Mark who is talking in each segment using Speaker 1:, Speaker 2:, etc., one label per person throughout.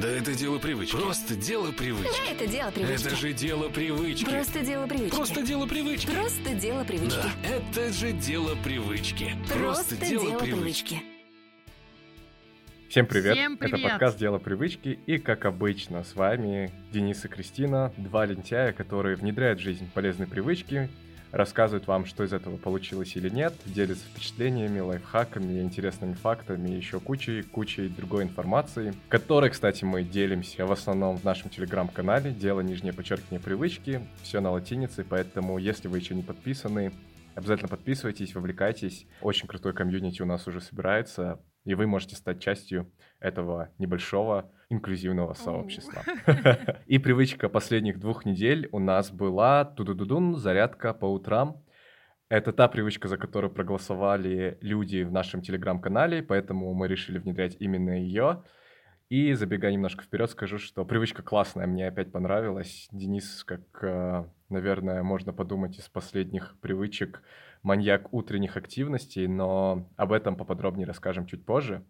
Speaker 1: Да это дело привычки. Просто дело привычки.
Speaker 2: Да, это дело привычки.
Speaker 1: Это же дело привычки.
Speaker 2: Просто дело привычки.
Speaker 1: Просто дело привычки.
Speaker 2: Просто дело привычки.
Speaker 1: Да, это же дело привычки.
Speaker 2: Просто, дело, привычки.
Speaker 3: Всем привет!
Speaker 4: Всем
Speaker 3: Это
Speaker 4: привет!
Speaker 3: подкаст «Дело привычки» и, как обычно, с вами Денис и Кристина, два лентяя, которые внедряют в жизнь полезные привычки, рассказывают вам, что из этого получилось или нет, делятся впечатлениями, лайфхаками, интересными фактами и еще кучей-кучей другой информации, которой, кстати, мы делимся в основном в нашем телеграм-канале «Дело нижнее подчеркивание привычки», все на латинице, поэтому если вы еще не подписаны, Обязательно подписывайтесь, вовлекайтесь. Очень крутой комьюнити у нас уже собирается, и вы можете стать частью этого небольшого инклюзивного сообщества. И привычка последних двух недель у нас была тудудудун, зарядка по утрам. Это та привычка, за которую проголосовали люди в нашем телеграм-канале, поэтому мы решили внедрять именно ее. И забегая немножко вперед, скажу, что привычка классная, мне опять понравилась. Денис, как, э, наверное, можно подумать из последних привычек, маньяк утренних активностей, но об этом поподробнее расскажем чуть позже.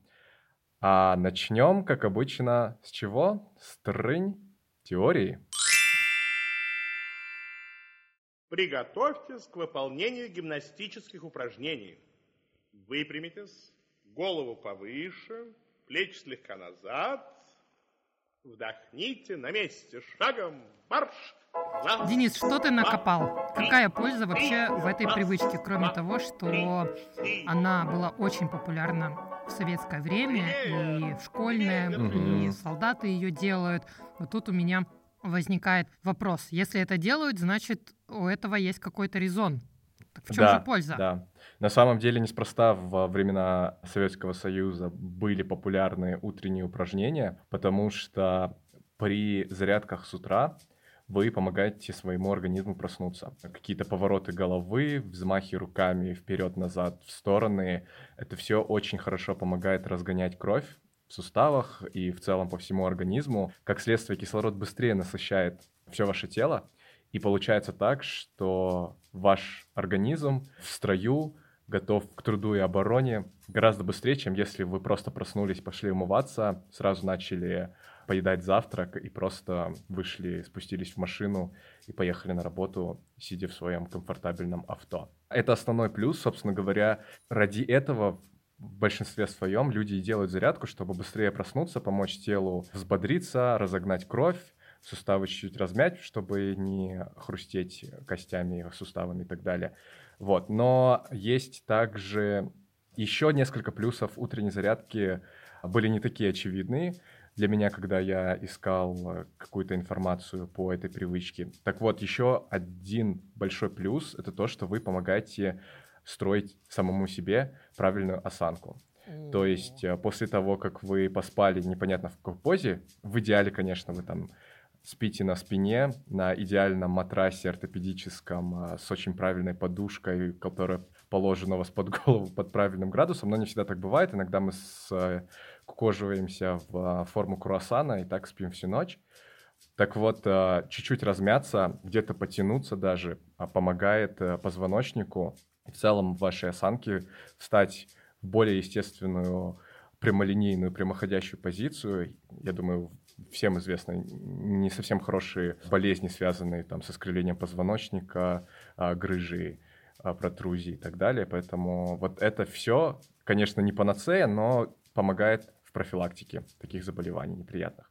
Speaker 3: А начнем, как обычно, с чего? С трынь теории.
Speaker 5: Приготовьтесь к выполнению гимнастических упражнений. Выпрямитесь, голову повыше, плечи слегка назад. Вдохните на месте, шагом марш.
Speaker 4: Денис, что ты накопал? Какая польза вообще в этой привычке, кроме того, что она была очень популярна в советское время, и в школьное, и
Speaker 3: Мгм.
Speaker 4: солдаты ее делают. Вот тут у меня возникает вопрос. Если это делают, значит, у этого есть какой-то резон. Так в чем
Speaker 3: да,
Speaker 4: же польза?
Speaker 3: Да. На самом деле, неспроста во времена Советского Союза были популярны утренние упражнения, потому что при зарядках с утра вы помогаете своему организму проснуться. Какие-то повороты головы, взмахи руками вперед-назад, в стороны. Это все очень хорошо помогает разгонять кровь в суставах и в целом по всему организму. Как следствие, кислород быстрее насыщает все ваше тело. И получается так, что ваш организм в строю готов к труду и обороне гораздо быстрее, чем если вы просто проснулись, пошли умываться, сразу начали поедать завтрак и просто вышли, спустились в машину и поехали на работу, сидя в своем комфортабельном авто. Это основной плюс, собственно говоря. Ради этого в большинстве своем люди делают зарядку, чтобы быстрее проснуться, помочь телу взбодриться, разогнать кровь, суставы чуть-чуть размять, чтобы не хрустеть костями, суставами и так далее. Вот. Но есть также еще несколько плюсов утренней зарядки были не такие очевидные для меня, когда я искал э, какую-то информацию по этой привычке. Так вот, еще один большой плюс — это то, что вы помогаете строить самому себе правильную осанку. То есть э, после того, как вы поспали непонятно в какой позе, в идеале, конечно, вы там спите на спине, на идеальном матрасе ортопедическом а, с очень правильной подушкой, которая положена у вас под голову под правильным градусом, но не всегда так бывает. Иногда мы скукоживаемся в а, форму круассана и так спим всю ночь. Так вот, а, чуть-чуть размяться, где-то потянуться даже а, помогает э, позвоночнику и в целом вашей осанке встать в более естественную прямолинейную, прямоходящую позицию. Я думаю, всем известны не совсем хорошие болезни, связанные там с искривлением позвоночника, грыжи, протрузии и так далее. Поэтому вот это все, конечно, не панацея, но помогает профилактике таких заболеваний неприятных.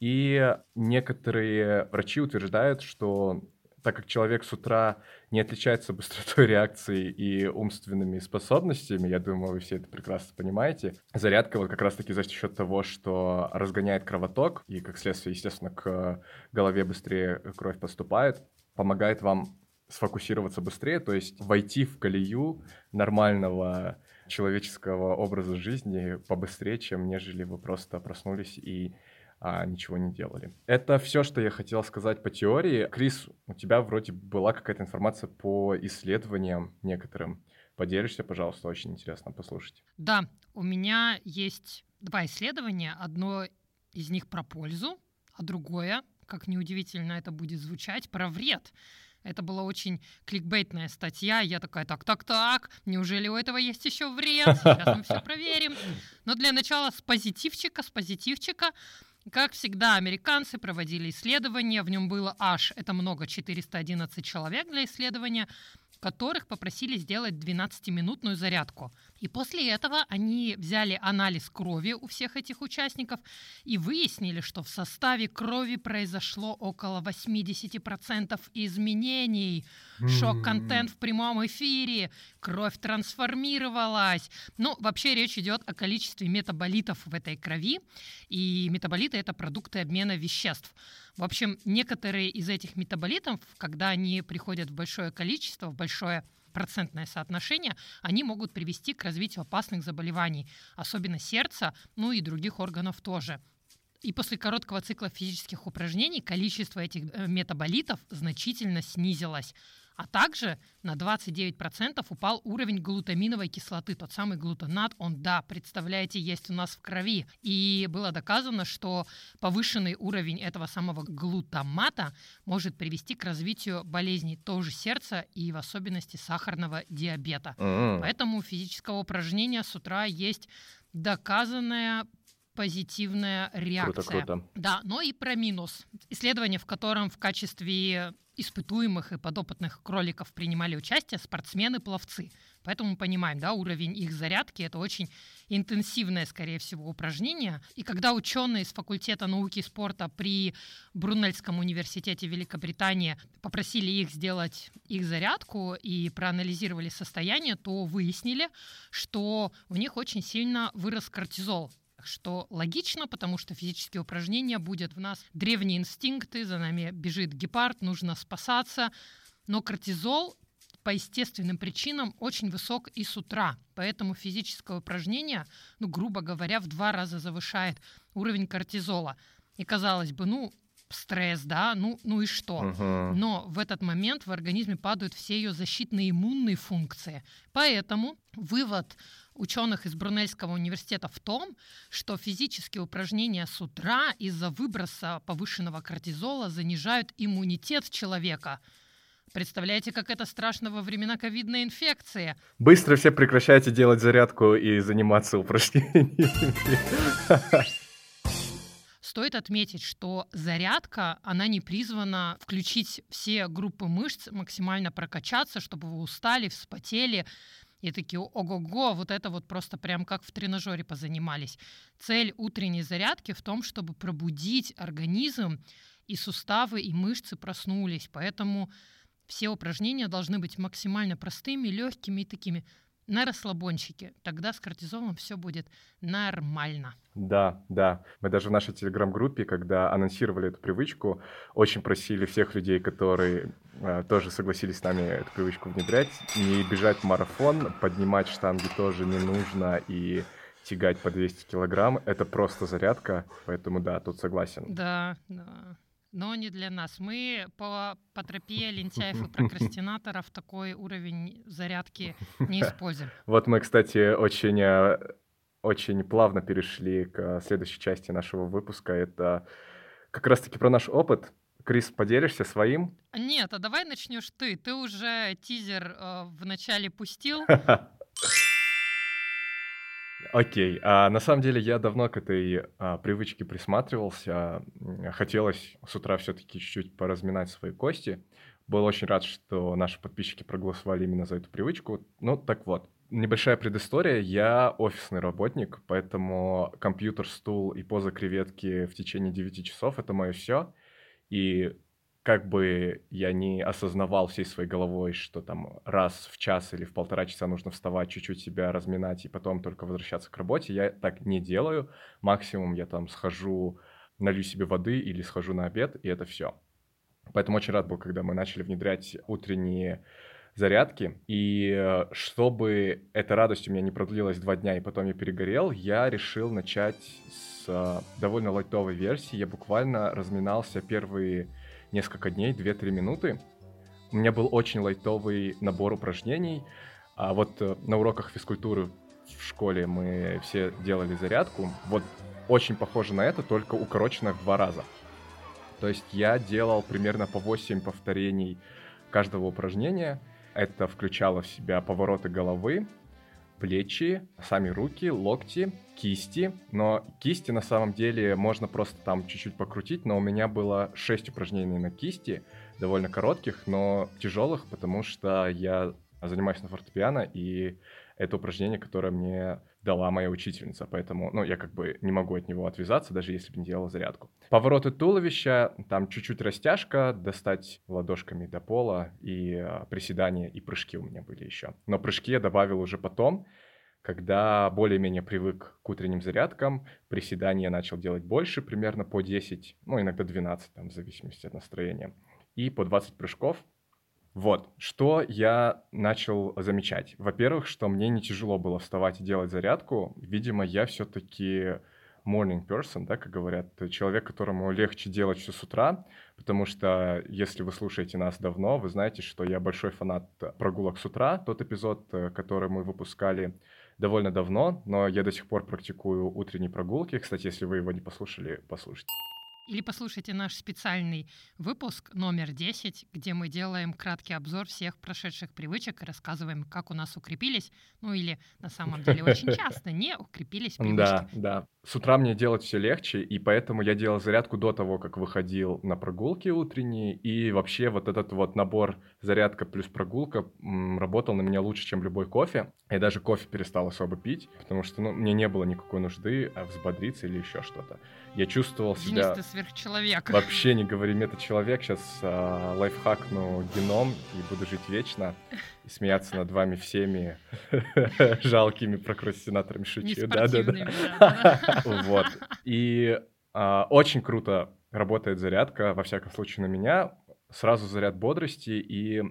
Speaker 3: И некоторые врачи утверждают, что так как человек с утра не отличается быстротой реакции и умственными способностями, я думаю, вы все это прекрасно понимаете, зарядка вот как раз-таки за счет того, что разгоняет кровоток, и как следствие, естественно, к голове быстрее кровь поступает, помогает вам сфокусироваться быстрее, то есть войти в колею нормального человеческого образа жизни побыстрее, чем нежели вы просто проснулись и а, ничего не делали. Это все, что я хотел сказать по теории. Крис, у тебя вроде была какая-то информация по исследованиям некоторым. Поделишься, пожалуйста, очень интересно послушать.
Speaker 4: Да, у меня есть два исследования. Одно из них про пользу, а другое, как неудивительно это будет звучать, про вред. Это была очень кликбейтная статья. Я такая, так, так, так, неужели у этого есть еще вред? Сейчас мы все проверим. Но для начала с позитивчика, с позитивчика. Как всегда, американцы проводили исследование, в нем было аж, это много, 411 человек для исследования, которых попросили сделать 12-минутную зарядку. И после этого они взяли анализ крови у всех этих участников и выяснили, что в составе крови произошло около 80% изменений. Шок-контент в прямом эфире, кровь трансформировалась. Ну, вообще речь идет о количестве метаболитов в этой крови, и метаболиты — это продукты обмена веществ. В общем, некоторые из этих метаболитов, когда они приходят в большое количество, в большое процентное соотношение, они могут привести к развитию опасных заболеваний, особенно сердца, ну и других органов тоже. И после короткого цикла физических упражнений количество этих э, метаболитов значительно снизилось. А также на 29% упал уровень глутаминовой кислоты, тот самый глутонат, он, да, представляете, есть у нас в крови. И было доказано, что повышенный уровень этого самого глутамата может привести к развитию болезней тоже сердца и в особенности сахарного диабета.
Speaker 3: М.
Speaker 4: Поэтому у физического упражнения с утра есть доказанная позитивная реакция.
Speaker 3: Круто, круто.
Speaker 4: Да, но и про минус. Исследование, в котором в качестве испытуемых и подопытных кроликов принимали участие спортсмены-пловцы. Поэтому мы понимаем, да, уровень их зарядки это очень интенсивное, скорее всего, упражнение. И когда ученые из факультета науки и спорта при Брунельском университете Великобритании попросили их сделать их зарядку и проанализировали состояние, то выяснили, что у них очень сильно вырос кортизол что логично, потому что физические упражнения будут в нас древние инстинкты, за нами бежит гепард, нужно спасаться. Но кортизол по естественным причинам очень высок и с утра. Поэтому физическое упражнение, ну, грубо говоря, в два раза завышает уровень кортизола. И казалось бы, ну, стресс, да, ну, ну и что?
Speaker 3: Мгм.
Speaker 4: Но в этот момент в организме падают все ее защитные иммунные функции. Поэтому вывод ученых из Брунельского университета в том, что физические упражнения с утра из-за выброса повышенного кортизола занижают иммунитет человека. Представляете, как это страшно во времена ковидной инфекции?
Speaker 3: Быстро все прекращайте делать зарядку и заниматься упражнениями.
Speaker 4: Стоит отметить, что зарядка, она не призвана включить все группы мышц, максимально прокачаться, чтобы вы устали, вспотели, и такие, ого-го, вот это вот просто прям как в тренажере позанимались. Цель утренней зарядки в том, чтобы пробудить организм, и суставы, и мышцы проснулись. Поэтому все упражнения должны быть максимально простыми, легкими и такими на расслабончике. Тогда с кортизолом все будет нормально.
Speaker 3: Да, да. Мы даже в нашей телеграм-группе, когда анонсировали эту привычку, очень просили всех людей, которые э, тоже согласились с нами эту привычку внедрять, не бежать в марафон, поднимать штанги тоже не нужно и тягать по 200 килограмм. Это просто зарядка, поэтому да, тут согласен.
Speaker 4: Да, да. Но не для нас. Мы по, по тропе лентяев и прокрастинаторов такой уровень зарядки не используем.
Speaker 3: Вот мы, кстати, очень, э, очень плавно перешли к следующей части нашего выпуска. Это как раз-таки про наш опыт. Крис, поделишься своим?
Speaker 4: Нет, а давай начнешь ты. Ты уже тизер э, в начале пустил.
Speaker 3: Окей. А, на самом деле я давно к этой а, привычке присматривался. Хотелось с утра все-таки чуть-чуть поразминать свои кости. Был очень рад, что наши подписчики проголосовали именно за эту привычку. Ну, так вот. Небольшая предыстория. Я офисный работник, поэтому компьютер, стул и поза креветки в течение 9 часов — это мое все. И как бы я не осознавал всей своей головой, что там раз в час или в полтора часа нужно вставать, чуть-чуть себя разминать и потом только возвращаться к работе, я так не делаю. Максимум я там схожу, налью себе воды или схожу на обед, и это все. Поэтому очень рад был, когда мы начали внедрять утренние зарядки. И э, чтобы эта радость у меня не продлилась два дня, и потом я перегорел, я решил начать с э, довольно лайтовой версии. Я буквально разминался первые несколько дней, 2-3 минуты. У меня был очень лайтовый набор упражнений. А вот э, на уроках физкультуры в школе мы все делали зарядку. Вот очень похоже на это, только укорочено в два раза. То есть я делал примерно по 8 повторений каждого упражнения. Это включало в себя повороты головы, плечи, сами руки, локти, кисти. Но кисти на самом деле можно просто там чуть-чуть покрутить, но у меня было 6 упражнений на кисти, довольно коротких, но тяжелых, потому что я занимаюсь на фортепиано, и это упражнение, которое мне дала моя учительница, поэтому, ну, я как бы не могу от него отвязаться, даже если бы не делал зарядку. Повороты туловища, там чуть-чуть растяжка, достать ладошками до пола, и а, приседания, и прыжки у меня были еще. Но прыжки я добавил уже потом, когда более-менее привык к утренним зарядкам, приседания начал делать больше, примерно по 10, ну, иногда 12, там, в зависимости от настроения, и по 20 прыжков, вот, что я начал замечать. Во-первых, что мне не тяжело было вставать и делать зарядку. Видимо, я все-таки morning person, да, как говорят, человек, которому легче делать все с утра, потому что если вы слушаете нас давно, вы знаете, что я большой фанат прогулок с утра. Тот эпизод, э, который мы выпускали довольно давно, но я до сих пор практикую утренние прогулки. Кстати, если вы его не послушали, послушайте.
Speaker 4: Или послушайте наш специальный выпуск номер 10, где мы делаем краткий обзор всех прошедших привычек и рассказываем, как у нас укрепились, ну или на самом деле очень часто не укрепились привычки.
Speaker 3: Да, да. С утра мне делать все легче, и поэтому я делал зарядку до того, как выходил на прогулки утренние, и вообще вот этот вот набор зарядка плюс прогулка м, работал на меня лучше, чем любой кофе. Я даже кофе перестал особо пить, потому что ну, мне не было никакой нужды а, взбодриться или еще что-то. Я чувствовал
Speaker 4: Денис,
Speaker 3: себя...
Speaker 4: ты сверхчеловек.
Speaker 3: Вообще не говори мета-человек, сейчас а, лайфхакну геном и буду жить вечно и смеяться над вами всеми жалкими прокрастинаторами шучу. Да, да,
Speaker 4: Неспортивными,
Speaker 3: да.
Speaker 4: да, да.
Speaker 3: Вот. И а, очень круто работает зарядка, во всяком случае, на меня. Сразу заряд бодрости и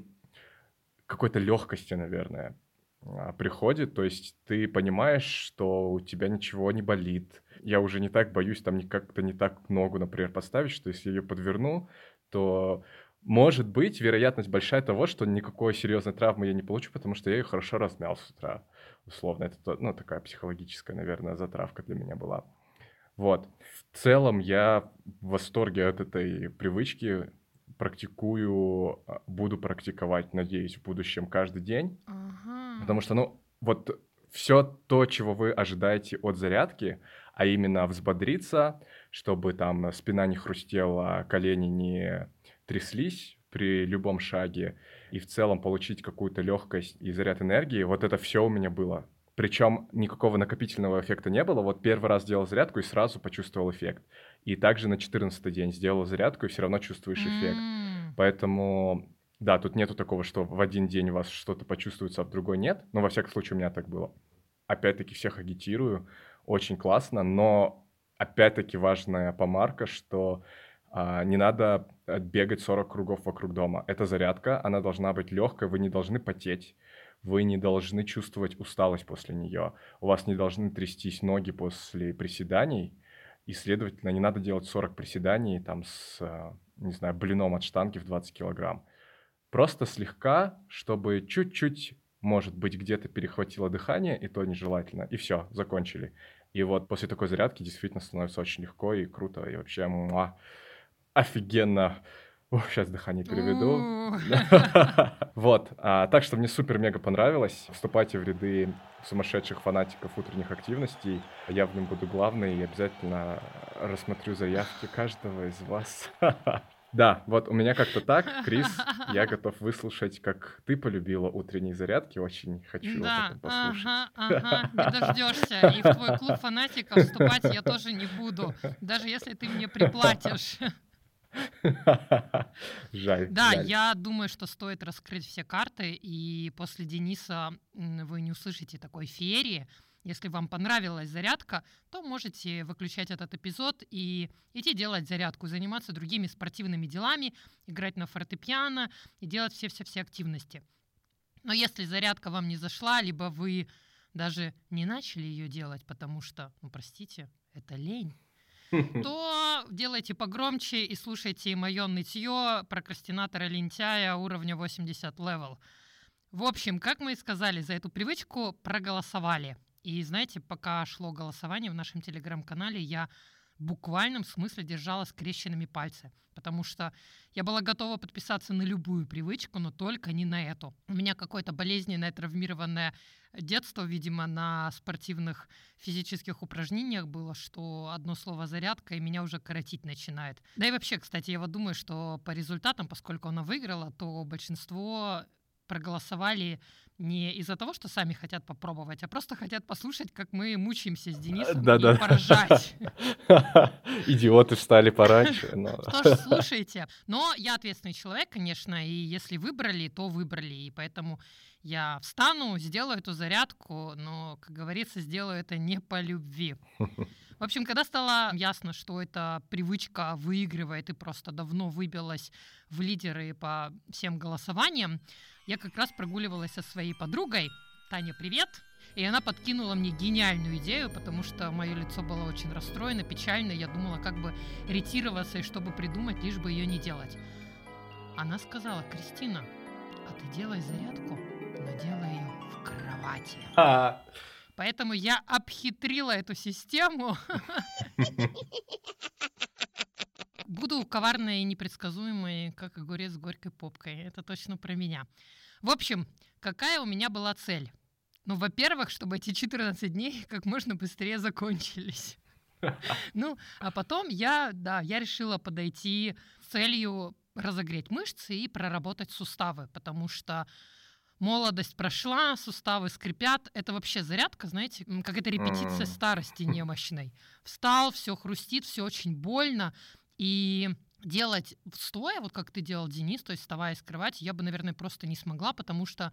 Speaker 3: какой-то легкости, наверное, а, приходит. То есть ты понимаешь, что у тебя ничего не болит. Я уже не так боюсь там как-то не так ногу, например, поставить, что если ее подверну, то может быть вероятность большая того, что никакой серьезной травмы я не получу, потому что я ее хорошо размял с утра. Условно, это то- ну, такая психологическая, наверное, затравка для меня была. Вот. В целом я в восторге от этой привычки. Практикую, а, буду практиковать, надеюсь, в будущем каждый день.
Speaker 4: Ага.
Speaker 3: Потому что, ну, вот все то, чего вы ожидаете от зарядки, а именно взбодриться, чтобы там спина не хрустела, колени не тряслись при любом шаге, и в целом получить какую-то легкость и заряд энергии, вот это все у меня было. Причем никакого накопительного эффекта не было. Вот первый раз сделал зарядку и сразу почувствовал эффект. И также на 14 день сделал зарядку и все равно чувствуешь эффект.
Speaker 4: М.
Speaker 3: Поэтому, да, тут нету такого, что в один день у вас что-то почувствуется, а в другой нет. Но, во всяком случае, у меня так было. Опять-таки, всех агитирую. Очень классно, но, опять-таки, важная помарка, что а, не надо бегать 40 кругов вокруг дома. Это зарядка, она должна быть легкой, вы не должны потеть, вы не должны чувствовать усталость после нее, у вас не должны трястись ноги после приседаний, и, следовательно, не надо делать 40 приседаний там с, э, не знаю, блином от штанги в 20 килограмм. Просто слегка, чтобы чуть-чуть, может быть, где-то перехватило дыхание, и то нежелательно, и все, закончили. И вот после такой зарядки действительно становится очень легко и круто, и вообще муа, офигенно. сейчас дыхание переведу. Вот, а, так что мне супер-мега понравилось. Вступайте в ряды сумасшедших фанатиков утренних активностей. Я в нем буду главный и обязательно рассмотрю заявки каждого из вас. Да, вот у меня как-то так, Крис, я готов выслушать, как ты полюбила утренние зарядки, очень хочу об
Speaker 4: Да,
Speaker 3: этом послушать.
Speaker 4: ага, ага, не дождешься. И в твой клуб фанатиков вступать я тоже не буду, даже если ты мне приплатишь.
Speaker 3: Жаль.
Speaker 4: Да,
Speaker 3: жаль.
Speaker 4: я думаю, что стоит раскрыть все карты, и после Дениса вы не услышите такой феерии. Если вам понравилась зарядка, то можете выключать этот эпизод и идти делать зарядку, заниматься другими спортивными делами, играть на фортепиано и делать все-все-все активности. Но если зарядка вам не зашла, либо вы даже не начали ее делать, потому что, ну простите, это лень, то делайте погромче и слушайте мое нытье прокрастинатора лентяя уровня 80 level. В общем, как мы и сказали, за эту привычку проголосовали. И знаете, пока шло голосование в нашем телеграм-канале, я буквальном смысле держала скрещенными пальцы, потому что я была готова подписаться на любую привычку, но только не на эту. У меня какое-то болезненное травмированное детство, видимо, на спортивных физических упражнениях было, что одно слово зарядка и меня уже коротить начинает. Да и вообще, кстати, я вот думаю, что по результатам, поскольку она выиграла, то большинство проголосовали не из-за того, что сами хотят попробовать, а просто хотят послушать, как мы мучаемся с Денисом
Speaker 3: Да-да.
Speaker 4: и поражать.
Speaker 3: Идиоты встали пораньше.
Speaker 4: Что ж, слушайте. Но я ответственный человек, конечно, и если выбрали, то выбрали. И поэтому я встану, сделаю эту зарядку, но, как говорится, сделаю это не по любви. В общем, когда стало ясно, что эта привычка выигрывает и просто давно выбилась в лидеры по всем голосованиям, я как раз прогуливалась со своей подругой. Таня, привет! И она подкинула мне гениальную идею, потому что мое лицо было очень расстроено, печально. Я думала, как бы ретироваться и чтобы придумать, лишь бы ее не делать. Она сказала, Кристина, а ты делай зарядку, но делай ее в кровати.
Speaker 3: А,
Speaker 4: Поэтому я обхитрила эту систему. Буду коварной и непредсказуемой, как огурец с горькой попкой. Это точно про меня. В общем, какая у меня была цель? Ну, во-первых, чтобы эти 14 дней как можно быстрее закончились. Ну, а потом я, да, я решила подойти с целью разогреть мышцы и проработать суставы, потому что молодость прошла, суставы скрипят. Это вообще зарядка, знаете, как это репетиция старости немощной. Встал, все хрустит, все очень больно. И делать стоя, вот как ты делал, Денис, то есть вставая из кровати, я бы, наверное, просто не смогла, потому что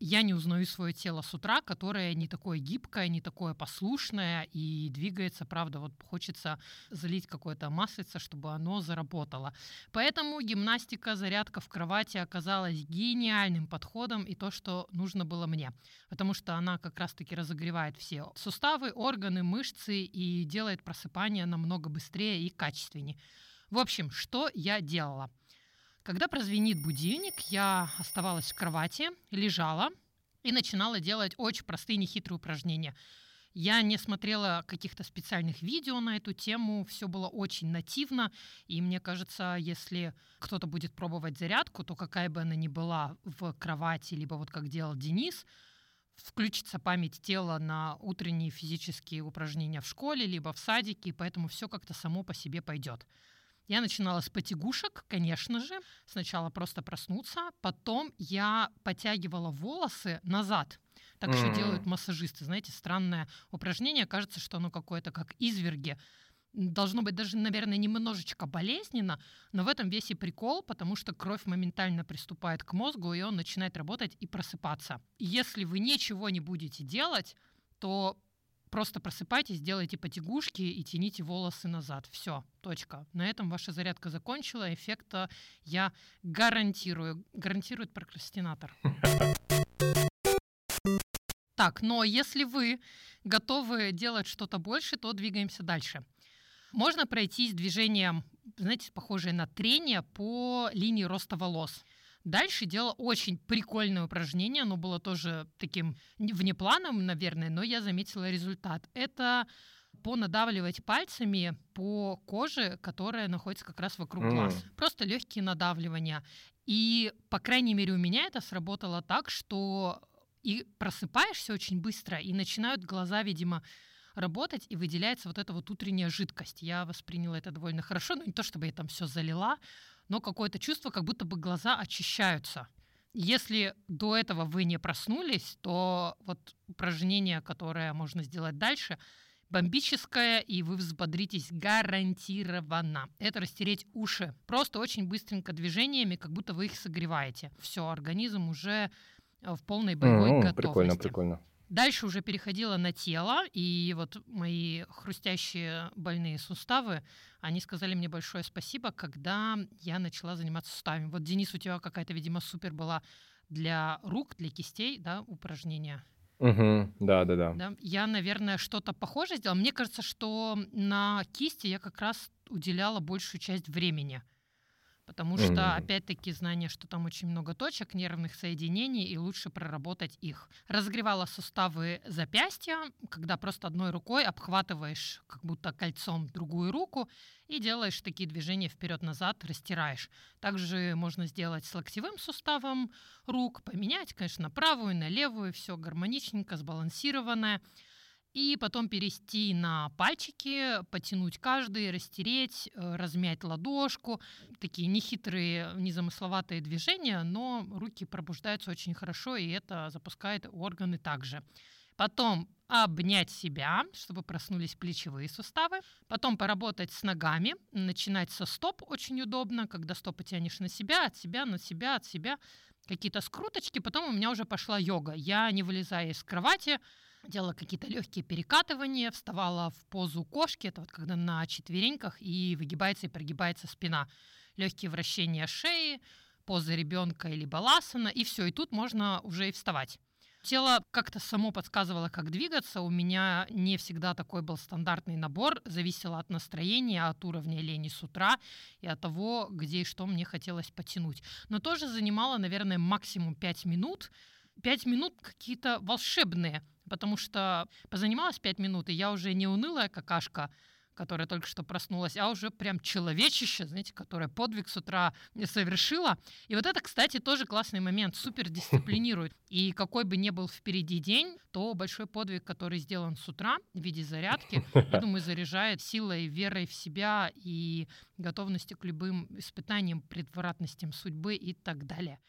Speaker 4: я не узнаю свое тело с утра, которое не такое гибкое, не такое послушное и двигается, правда, вот хочется залить какое-то маслице, чтобы оно заработало. Поэтому гимнастика, зарядка в кровати оказалась гениальным подходом и то, что нужно было мне. Потому что она как раз-таки разогревает все суставы, органы, мышцы и делает просыпание намного быстрее и качественнее. В общем, что я делала? Когда прозвенит будильник, я оставалась в кровати, лежала и начинала делать очень простые нехитрые упражнения. Я не смотрела каких-то специальных видео на эту тему, все было очень нативно, и мне кажется, если кто-то будет пробовать зарядку, то какая бы она ни была в кровати, либо вот как делал Денис, включится память тела на утренние физические упражнения в школе, либо в садике, и поэтому все как-то само по себе пойдет. Я начинала с потягушек, конечно же. Сначала просто проснуться, потом я подтягивала волосы назад. Так еще
Speaker 3: М.
Speaker 4: делают массажисты. Знаете, странное упражнение. Кажется, что оно какое-то как изверги. Должно быть даже, наверное, немножечко болезненно, но в этом весь и прикол, потому что кровь моментально приступает к мозгу, и он начинает работать и просыпаться. Если вы ничего не будете делать, то просто просыпайтесь, делайте потягушки и тяните волосы назад. Все, точка. На этом ваша зарядка закончила. Эффекта я гарантирую. Гарантирует прокрастинатор. Так, но если вы готовы делать что-то больше, то двигаемся дальше. Можно пройтись движением, знаете, похожее на трение по линии роста волос. Дальше делала очень прикольное упражнение, оно было тоже таким не- внеплановым, наверное, но я заметила результат. Это понадавливать пальцами по коже, которая находится как раз вокруг
Speaker 3: М.
Speaker 4: глаз. Просто легкие надавливания. И, по крайней мере, у меня это сработало так, что и просыпаешься очень быстро, и начинают глаза, видимо, работать, и выделяется вот эта вот утренняя жидкость. Я восприняла это довольно хорошо, ну не то чтобы я там все залила, но какое-то чувство, как будто бы глаза очищаются. Если до этого вы не проснулись, то вот упражнение, которое можно сделать дальше, бомбическое, и вы взбодритесь гарантированно. Это растереть уши. Просто очень быстренько движениями, как будто вы их согреваете. Все, организм уже э, в полной боевой
Speaker 3: М,
Speaker 4: готовности.
Speaker 3: Прикольно, прикольно.
Speaker 4: Дальше уже переходила на тело, и вот мои хрустящие больные суставы, они сказали мне большое спасибо, когда я начала заниматься суставами. Вот, Денис, у тебя какая-то, видимо, супер была для рук, для кистей, да, упражнения.
Speaker 3: Мгм, Да, да, да.
Speaker 4: Да? Я, наверное, что-то похожее сделала. Мне кажется, что на кисти я как раз уделяла большую часть времени. Потому что,
Speaker 3: Мгм.
Speaker 4: опять-таки, знание, что там очень много точек, нервных соединений, и лучше проработать их. Разогревала суставы запястья, когда просто одной рукой обхватываешь как будто кольцом другую руку и делаешь такие движения вперед-назад, растираешь. Также можно сделать с локтевым суставом рук, поменять, конечно, на правую, на левую, все гармоничненько, сбалансированное. И потом перейти на пальчики, потянуть каждый, растереть, э, размять ладошку. Такие нехитрые, незамысловатые движения, но руки пробуждаются очень хорошо, и это запускает органы также. Потом обнять себя, чтобы проснулись плечевые суставы. Потом поработать с ногами. Начинать со стоп очень удобно, когда стопы тянешь на себя, от себя, на себя, от себя. Какие-то скруточки. Потом у меня уже пошла йога. Я, не вылезая из кровати, делала какие-то легкие перекатывания, вставала в позу кошки, это вот когда на четвереньках и выгибается и прогибается спина. Легкие вращения шеи, поза ребенка или баласана, и все, и тут можно уже и вставать. Тело как-то само подсказывало, как двигаться. У меня не всегда такой был стандартный набор. Зависело от настроения, от уровня лени с утра и от того, где и что мне хотелось потянуть. Но тоже занимало, наверное, максимум 5 минут. 5 минут какие-то волшебные, потому что позанималась 5 минут, и я уже не унылая какашка, которая только что проснулась, а уже прям человечище, знаете, которое подвиг с утра совершила. И вот это, кстати, тоже классный момент, супер дисциплинирует. И какой бы ни был впереди день, то большой подвиг, который сделан с утра в виде зарядки, я думаю, заряжает силой, верой в себя и готовностью к любым испытаниям, предвратностям судьбы и так далее.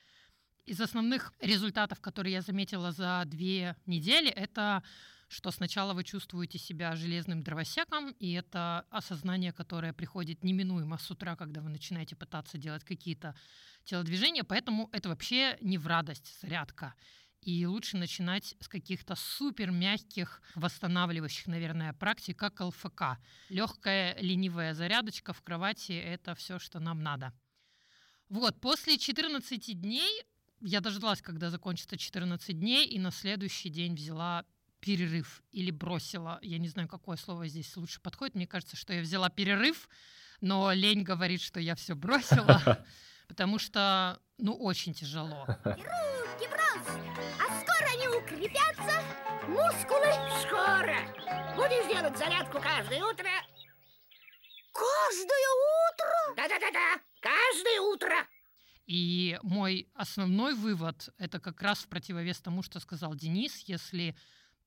Speaker 4: Из основных результатов, которые я заметила за две недели, это что сначала вы чувствуете себя железным дровосеком, и это осознание, которое приходит неминуемо с утра, когда вы начинаете пытаться делать какие-то телодвижения, поэтому это вообще не в радость зарядка. И лучше начинать с каких-то супер мягких, восстанавливающих, наверное, практик, как ЛФК. Легкая ленивая зарядочка в кровати – это все, что нам надо. Вот, после 14 дней я дождалась, когда закончится 14 дней, и на следующий день взяла перерыв или бросила. Я не знаю, какое слово здесь лучше подходит. Мне кажется, что я взяла перерыв, но лень говорит, что я все бросила, потому что, ну, очень тяжело.
Speaker 6: Руки брось! А скоро они укрепятся, мускулы скоро. Будешь делать зарядку каждое утро? Каждое утро? Да-да-да-да, каждое утро.
Speaker 4: И мой основной вывод — это как раз в противовес тому, что сказал Денис. Если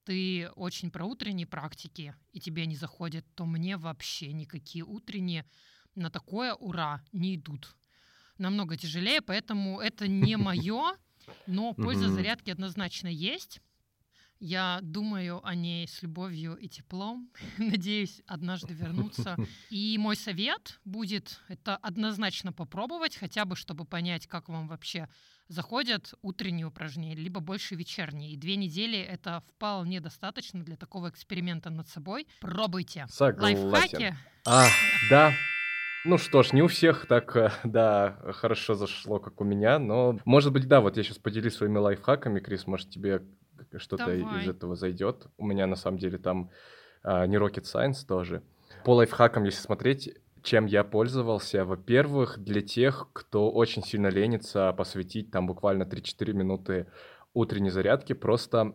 Speaker 4: ты очень про утренние практики, и тебе не заходят, то мне вообще никакие утренние на такое ура не идут. Намного тяжелее, поэтому это не мое, но польза зарядки однозначно есть. Я думаю о ней с любовью и теплом. Надеюсь однажды вернуться. И мой совет будет это однозначно попробовать, хотя бы чтобы понять, как вам вообще заходят утренние упражнения, либо больше вечерние. И две недели это вполне достаточно для такого эксперимента над собой. Пробуйте.
Speaker 3: Согласен.
Speaker 4: Лайфхаки.
Speaker 3: А, да. Ну что ж, не у всех так, э, да, хорошо зашло, как у меня, но, может быть, да, вот я сейчас поделюсь своими лайфхаками, Крис, может, тебе что-то из этого зайдет. У меня, на самом деле, там а, не rocket science тоже. По лайфхакам, если смотреть, чем я пользовался, во-первых, для тех, кто очень сильно ленится посвятить там буквально 3-4 минуты утренней зарядки, просто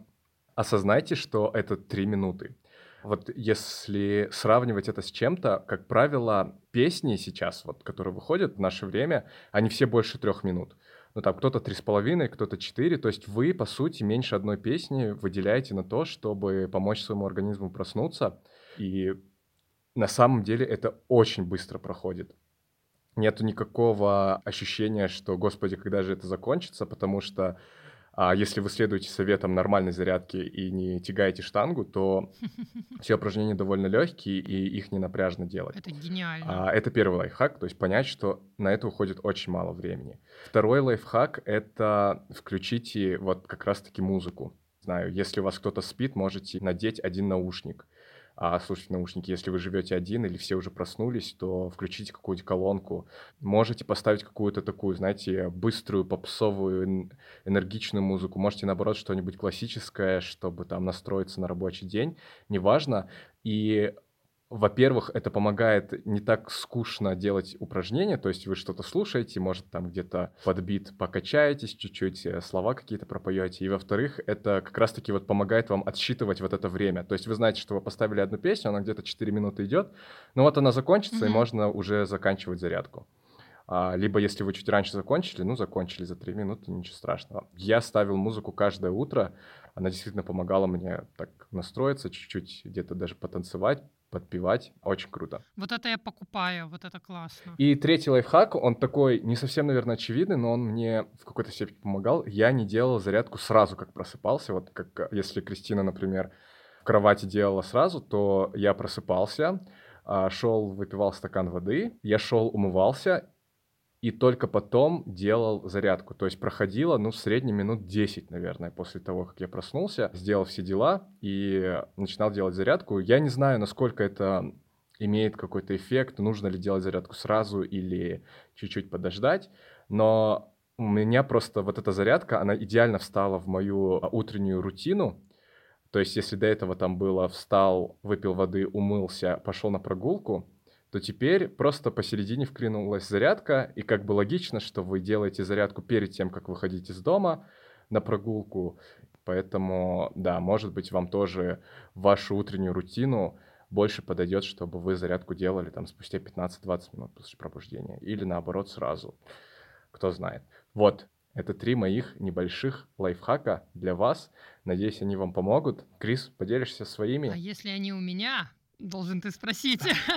Speaker 3: осознайте, что это 3 минуты. Вот если сравнивать это с чем-то, как правило, песни сейчас, вот, которые выходят в наше время, они все больше трех минут. Ну, там кто-то три с половиной, кто-то четыре. То есть вы, по сути, меньше одной песни выделяете на то, чтобы помочь своему организму проснуться. И на самом деле это очень быстро проходит. Нету никакого ощущения, что, господи, когда же это закончится, потому что а если вы следуете советам нормальной зарядки и не тягаете штангу, то все упражнения довольно легкие, и их не напряжно делать.
Speaker 4: Это гениально.
Speaker 3: А, это первый лайфхак, то есть понять, что на это уходит очень мало времени. Второй лайфхак — это включите вот как раз-таки музыку. Знаю, если у вас кто-то спит, можете надеть один наушник, а слушать наушники. Если вы живете один или все уже проснулись, то включите какую-нибудь колонку. Можете поставить какую-то такую, знаете, быструю, попсовую, эн- энергичную музыку. Можете, наоборот, что-нибудь классическое, чтобы там настроиться на рабочий день. Неважно. И во-первых, это помогает не так скучно делать упражнения, то есть вы что-то слушаете, может там где-то подбит покачаетесь чуть-чуть, э, слова какие-то пропоете, и во-вторых, это как раз-таки вот помогает вам отсчитывать вот это время, то есть вы знаете, что вы поставили одну песню, она где-то 4 минуты идет, но вот она закончится, mm-hmm. и можно уже заканчивать зарядку. А, либо если вы чуть раньше закончили, ну, закончили за 3 минуты, ничего страшного. Я ставил музыку каждое утро, она действительно помогала мне так настроиться, чуть-чуть где-то даже потанцевать, подпевать. Очень круто.
Speaker 4: Вот это я покупаю, вот это классно.
Speaker 3: И третий лайфхак, он такой не совсем, наверное, очевидный, но он мне в какой-то степени помогал. Я не делал зарядку сразу, как просыпался. Вот как если Кристина, например, в кровати делала сразу, то я просыпался, а, шел, выпивал стакан воды, я шел, умывался, и только потом делал зарядку. То есть проходило, ну, в среднем минут 10, наверное, после того, как я проснулся, сделал все дела и начинал делать зарядку. Я не знаю, насколько это имеет какой-то эффект, нужно ли делать зарядку сразу или чуть-чуть подождать, но у меня просто вот эта зарядка, она идеально встала в мою а, утреннюю рутину, то есть если до этого там было встал, выпил воды, умылся, пошел на прогулку, то теперь просто посередине вклинулась зарядка, и как бы логично, что вы делаете зарядку перед тем, как выходить из дома на прогулку. Поэтому, да, может быть, вам тоже вашу утреннюю рутину больше подойдет, чтобы вы зарядку делали там спустя 15-20 минут после пробуждения. Или наоборот сразу. Кто знает. Вот, это три моих небольших лайфхака для вас. Надеюсь, они вам помогут. Крис, поделишься своими?
Speaker 4: А если они у меня, Должен ты спросить.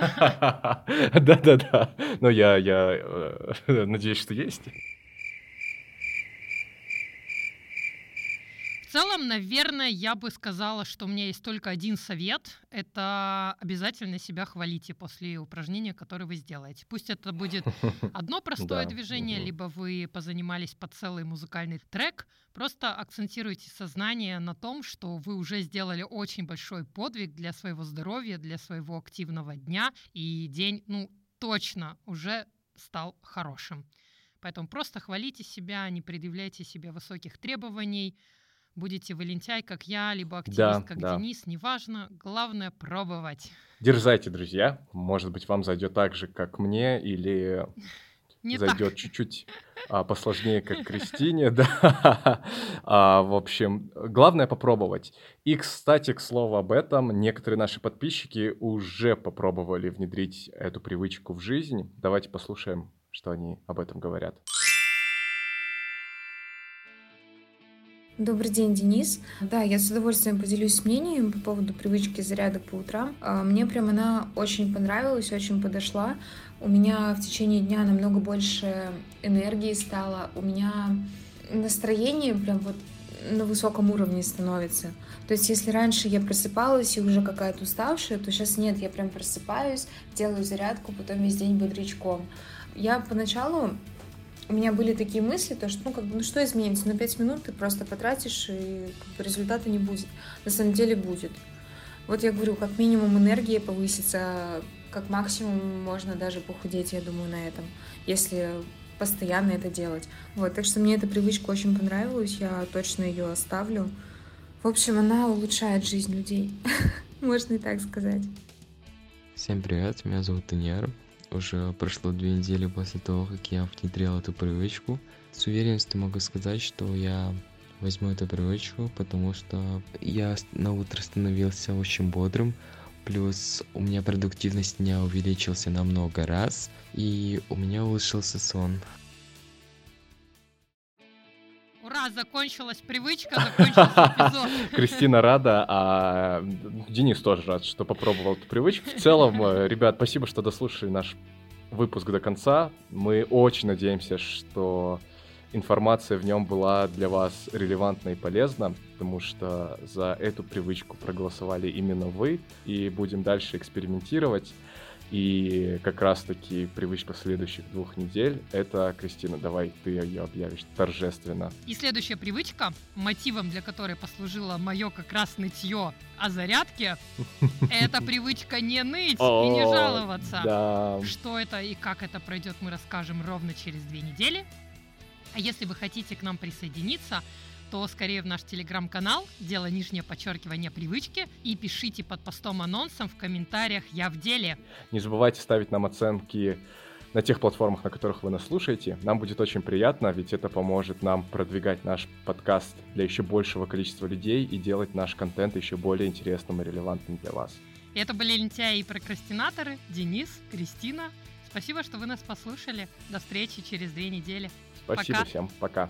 Speaker 3: Да-да-да. Но я, я э, надеюсь, что есть.
Speaker 4: В целом, наверное, я бы сказала, что у меня есть только один совет. Это обязательно себя хвалите после упражнения, которое вы сделаете. Пусть это будет одно простое движение, либо вы позанимались под целый музыкальный трек. Просто акцентируйте сознание на том, что вы уже сделали очень большой подвиг для своего здоровья, для своего активного дня, и день, ну, точно уже стал хорошим. Поэтому просто хвалите себя, не предъявляйте себе высоких требований, Будете вы лентяй, как я, либо активист, да, как да. Денис, неважно. Главное — пробовать.
Speaker 3: Дерзайте, друзья. Может быть, вам зайдет так же, как мне, или
Speaker 4: Не
Speaker 3: зайдет чуть-чуть а, посложнее, как Кристине. Да. А, в общем, главное попробовать. И, кстати, к слову об этом, некоторые наши подписчики уже попробовали внедрить эту привычку в жизнь. Давайте послушаем, что они об этом говорят.
Speaker 7: Добрый день, Денис. Да, я с удовольствием поделюсь мнением по поводу привычки зарядок по утрам. А, мне прям она очень понравилась, очень подошла. У меня в течение дня намного больше энергии стало. У меня настроение прям вот на высоком уровне становится. То есть, если раньше я просыпалась и уже какая-то уставшая, то сейчас нет, я прям просыпаюсь, делаю зарядку, потом весь день бодрячком. Я поначалу у меня были такие мысли, то что, ну, как бы, ну, что изменится? На 5 минут ты просто потратишь, и как бы, результата не будет. На самом деле будет. Вот я говорю, как минимум энергия повысится, как максимум можно даже похудеть, я думаю, на этом, если постоянно это делать. Вот, так что мне эта привычка очень понравилась, я точно ее оставлю. В общем, она улучшает жизнь людей, можно и так сказать.
Speaker 8: Всем привет, меня зовут Таньяр. Уже прошло две недели после того, как я внедрил эту привычку. С уверенностью могу сказать, что я возьму эту привычку, потому что я на утро становился очень бодрым, плюс у меня продуктивность дня увеличился на много раз, и у меня улучшился сон.
Speaker 4: Закончилась привычка, закончился эпизод.
Speaker 3: Кристина рада, а Денис тоже рад, что попробовал эту привычку. В целом, э, ребят, спасибо, что дослушали наш выпуск до конца. Мы очень надеемся, что информация в нем была для вас релевантна и полезна, потому что за эту привычку проголосовали именно вы, и будем дальше экспериментировать. И как раз-таки привычка следующих двух недель — это, Кристина, давай ты ее объявишь торжественно.
Speaker 4: И следующая привычка, мотивом для которой послужило мое как раз нытье о зарядке, это привычка не ныть и не жаловаться. Что это и как это пройдет, мы расскажем ровно через две недели. А если вы хотите к нам присоединиться, то скорее в наш телеграм-канал «Дело нижнее подчеркивание привычки» и пишите под постом анонсом в комментариях «Я в деле».
Speaker 3: Не забывайте ставить нам оценки на тех платформах, на которых вы нас слушаете. Нам будет очень приятно, ведь это поможет нам продвигать наш подкаст для еще большего количества людей и делать наш контент еще более интересным и релевантным для вас.
Speaker 4: Это были лентяи и прокрастинаторы Денис, Кристина. Спасибо, что вы нас послушали. До встречи через две недели.
Speaker 3: Спасибо
Speaker 4: Пока.
Speaker 3: всем. Пока.